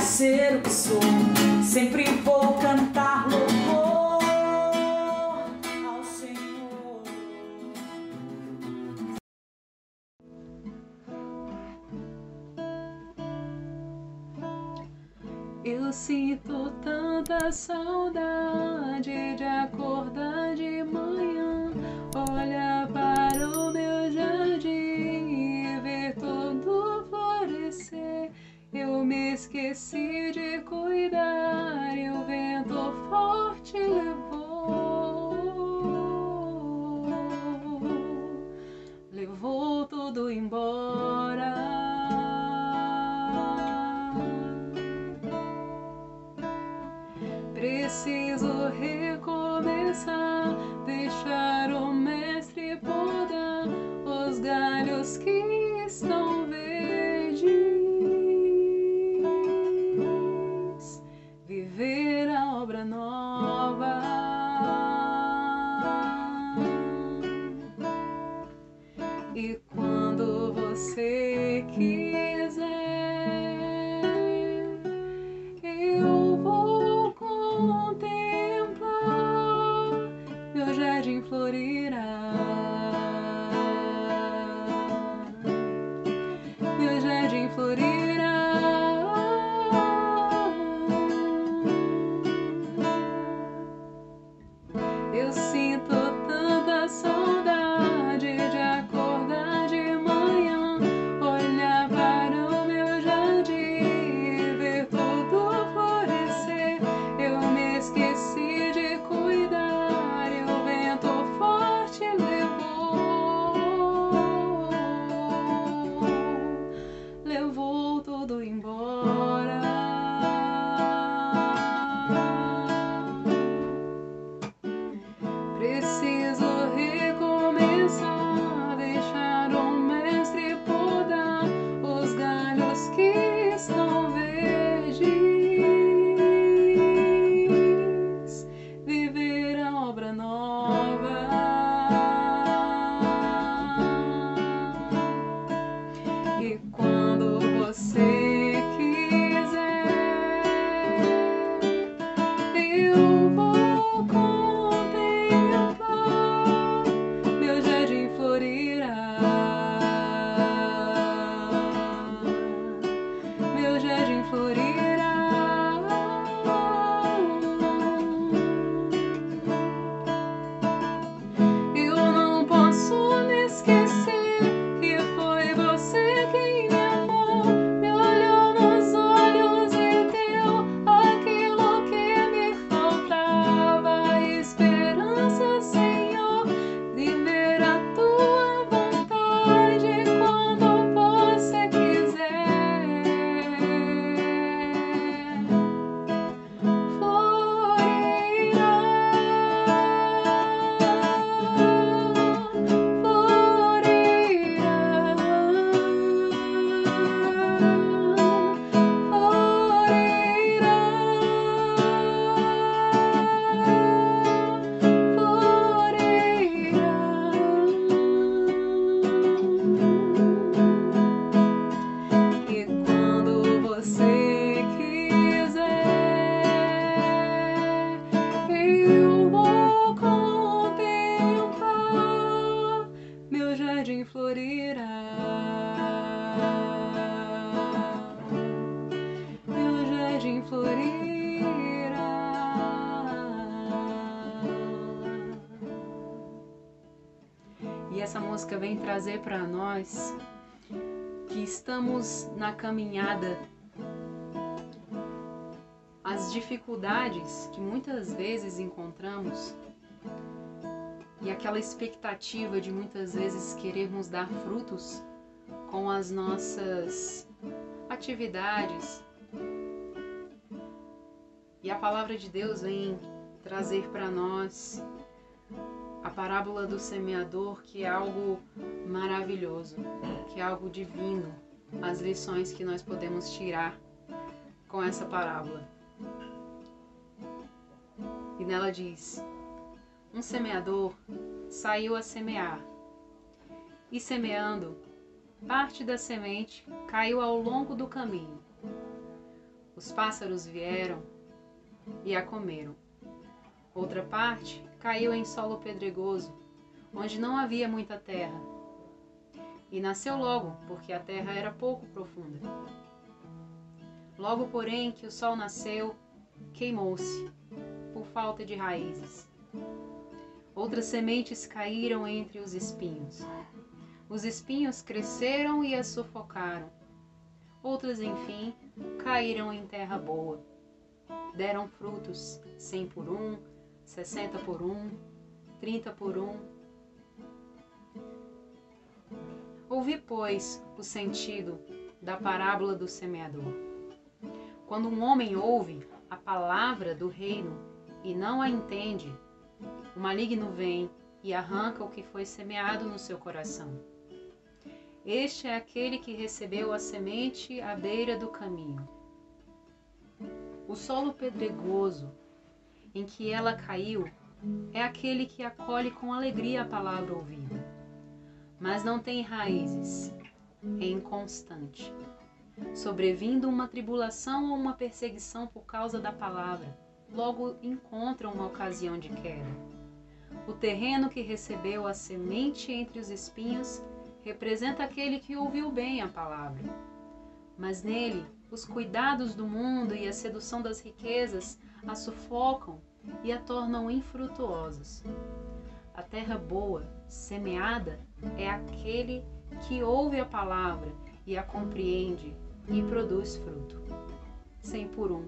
ser o que sou. Sempre vou cantar louvor ao Senhor. Eu sinto tanta saudade de acordar de manhã, olhar para o meu jardim me esqueci de cuidar e o vento forte levou, levou tudo embora. Obra nova. Trazer para nós que estamos na caminhada, as dificuldades que muitas vezes encontramos e aquela expectativa de muitas vezes querermos dar frutos com as nossas atividades. E a palavra de Deus vem trazer para nós a parábola do semeador, que é algo maravilhoso, que é algo divino, as lições que nós podemos tirar com essa parábola. E nela diz: Um semeador saiu a semear, e semeando, parte da semente caiu ao longo do caminho. Os pássaros vieram e a comeram. Outra parte caiu em solo pedregoso, onde não havia muita terra. E nasceu logo, porque a terra era pouco profunda. Logo, porém, que o sol nasceu, queimou-se, por falta de raízes. Outras sementes caíram entre os espinhos. Os espinhos cresceram e as sufocaram. Outras, enfim, caíram em terra boa. Deram frutos, cem por um, sessenta por um, trinta por um. Ouvi, pois, o sentido da parábola do semeador. Quando um homem ouve a palavra do reino e não a entende, o maligno vem e arranca o que foi semeado no seu coração. Este é aquele que recebeu a semente à beira do caminho. O solo pedregoso em que ela caiu é aquele que acolhe com alegria a palavra ouvida, mas não tem raízes, é inconstante. Sobrevindo uma tribulação ou uma perseguição por causa da palavra, logo encontra uma ocasião de queda. O terreno que recebeu a semente entre os espinhos representa aquele que ouviu bem a palavra. Mas nele, os cuidados do mundo e a sedução das riquezas a sufocam e a tornam infrutuosos. A terra boa, semeada, é aquele que ouve a palavra e a compreende e produz fruto. Cem por um,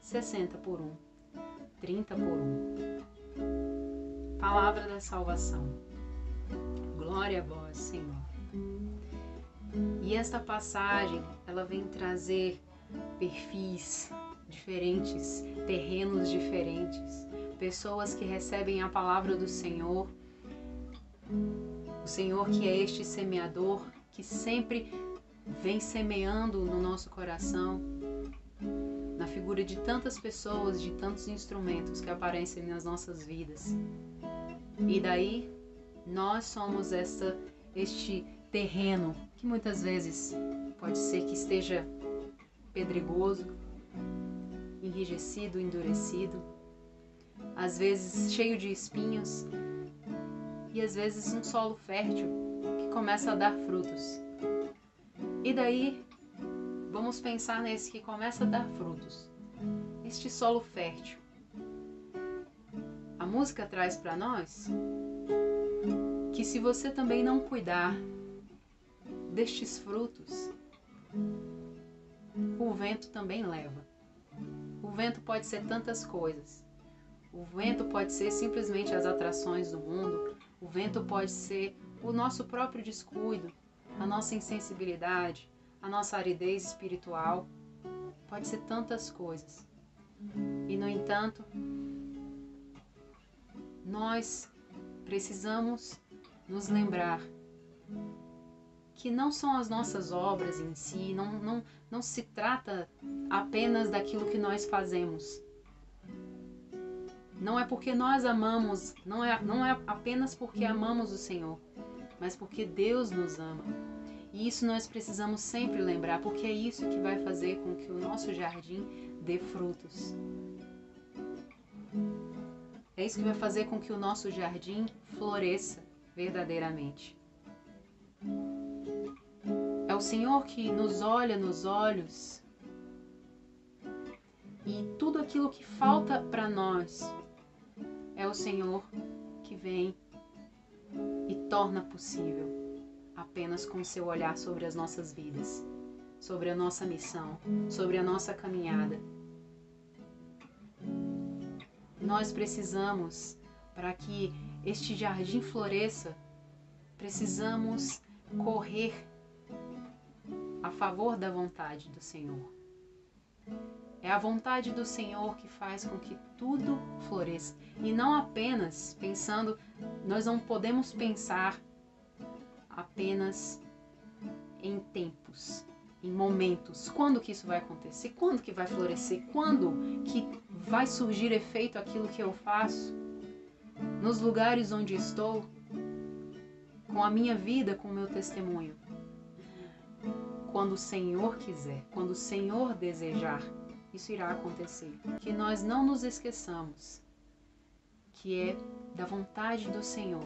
sessenta por um, trinta por um. Palavra da salvação. Glória a vós, Senhor. E esta passagem, ela vem trazer perfis diferentes, terrenos diferentes, pessoas que recebem a palavra do Senhor. O Senhor que é este semeador que sempre vem semeando no nosso coração, na figura de tantas pessoas, de tantos instrumentos que aparecem nas nossas vidas. E daí nós somos essa este terreno que muitas vezes pode ser que esteja pedregoso, enrijecido, endurecido, às vezes cheio de espinhos e às vezes um solo fértil que começa a dar frutos. E daí vamos pensar nesse que começa a dar frutos, este solo fértil. A música traz para nós que se você também não cuidar destes frutos, o vento também leva. Vento pode ser tantas coisas. O vento pode ser simplesmente as atrações do mundo. O vento pode ser o nosso próprio descuido, a nossa insensibilidade, a nossa aridez espiritual. Pode ser tantas coisas. E, no entanto, nós precisamos nos lembrar que não são as nossas obras em si, não, não, não se trata apenas daquilo que nós fazemos. Não é porque nós amamos, não é, não é apenas porque amamos o Senhor, mas porque Deus nos ama. E isso nós precisamos sempre lembrar, porque é isso que vai fazer com que o nosso jardim dê frutos. É isso que vai fazer com que o nosso jardim floresça verdadeiramente. O Senhor que nos olha nos olhos e tudo aquilo que falta para nós é o Senhor que vem e torna possível apenas com seu olhar sobre as nossas vidas, sobre a nossa missão, sobre a nossa caminhada. Nós precisamos, para que este jardim floresça, precisamos correr a favor da vontade do Senhor. É a vontade do Senhor que faz com que tudo floresça. E não apenas pensando, nós não podemos pensar apenas em tempos, em momentos. Quando que isso vai acontecer? Quando que vai florescer? Quando que vai surgir efeito aquilo que eu faço? Nos lugares onde estou, com a minha vida, com o meu testemunho. Quando o Senhor quiser, quando o Senhor desejar. isso irá acontecer. Que nós não nos esqueçamos que é da vontade do Senhor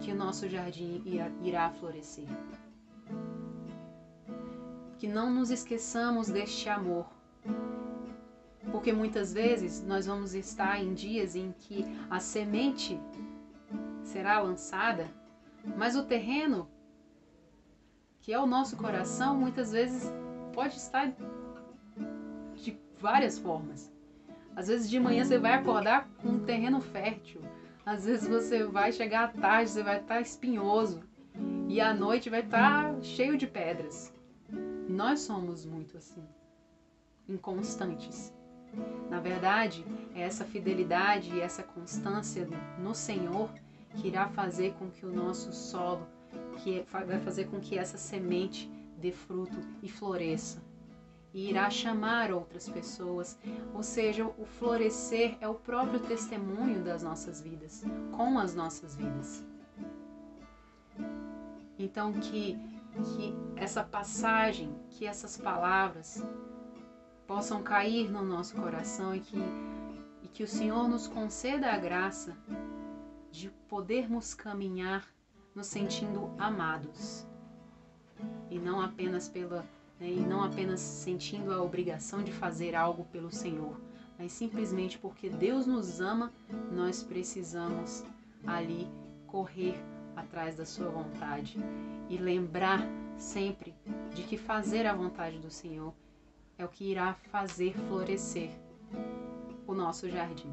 que o nosso jardim irá florescer. Que não nos esqueçamos deste amor, porque muitas vezes nós vamos estar em dias em que a semente será lançada, mas o terreno, que é o nosso coração, muitas vezes pode estar de várias formas. Às vezes de manhã você vai acordar com um terreno fértil. Às vezes você vai chegar à tarde, você vai estar espinhoso. E à noite vai estar cheio de pedras. Nós somos muito assim, inconstantes. Na verdade, é essa fidelidade e essa constância no Senhor que irá fazer com que o nosso solo, que vai fazer com que essa semente dê fruto e floresça e irá chamar outras pessoas. Ou seja, o florescer é o próprio testemunho das nossas vidas, com as nossas vidas. Então que que essa passagem, que essas palavras possam cair no nosso coração e que e que o Senhor nos conceda a graça de podermos caminhar nos sentindo amados e não apenas pela né, e não apenas sentindo a obrigação de fazer algo pelo Senhor, mas simplesmente porque Deus nos ama, nós precisamos ali correr atrás da Sua vontade e lembrar sempre de que fazer a vontade do Senhor é o que irá fazer florescer o nosso jardim.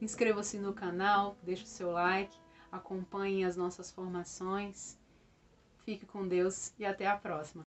Inscreva-se no canal, deixe o seu like, acompanhe as nossas formações. Fique com Deus e até a próxima.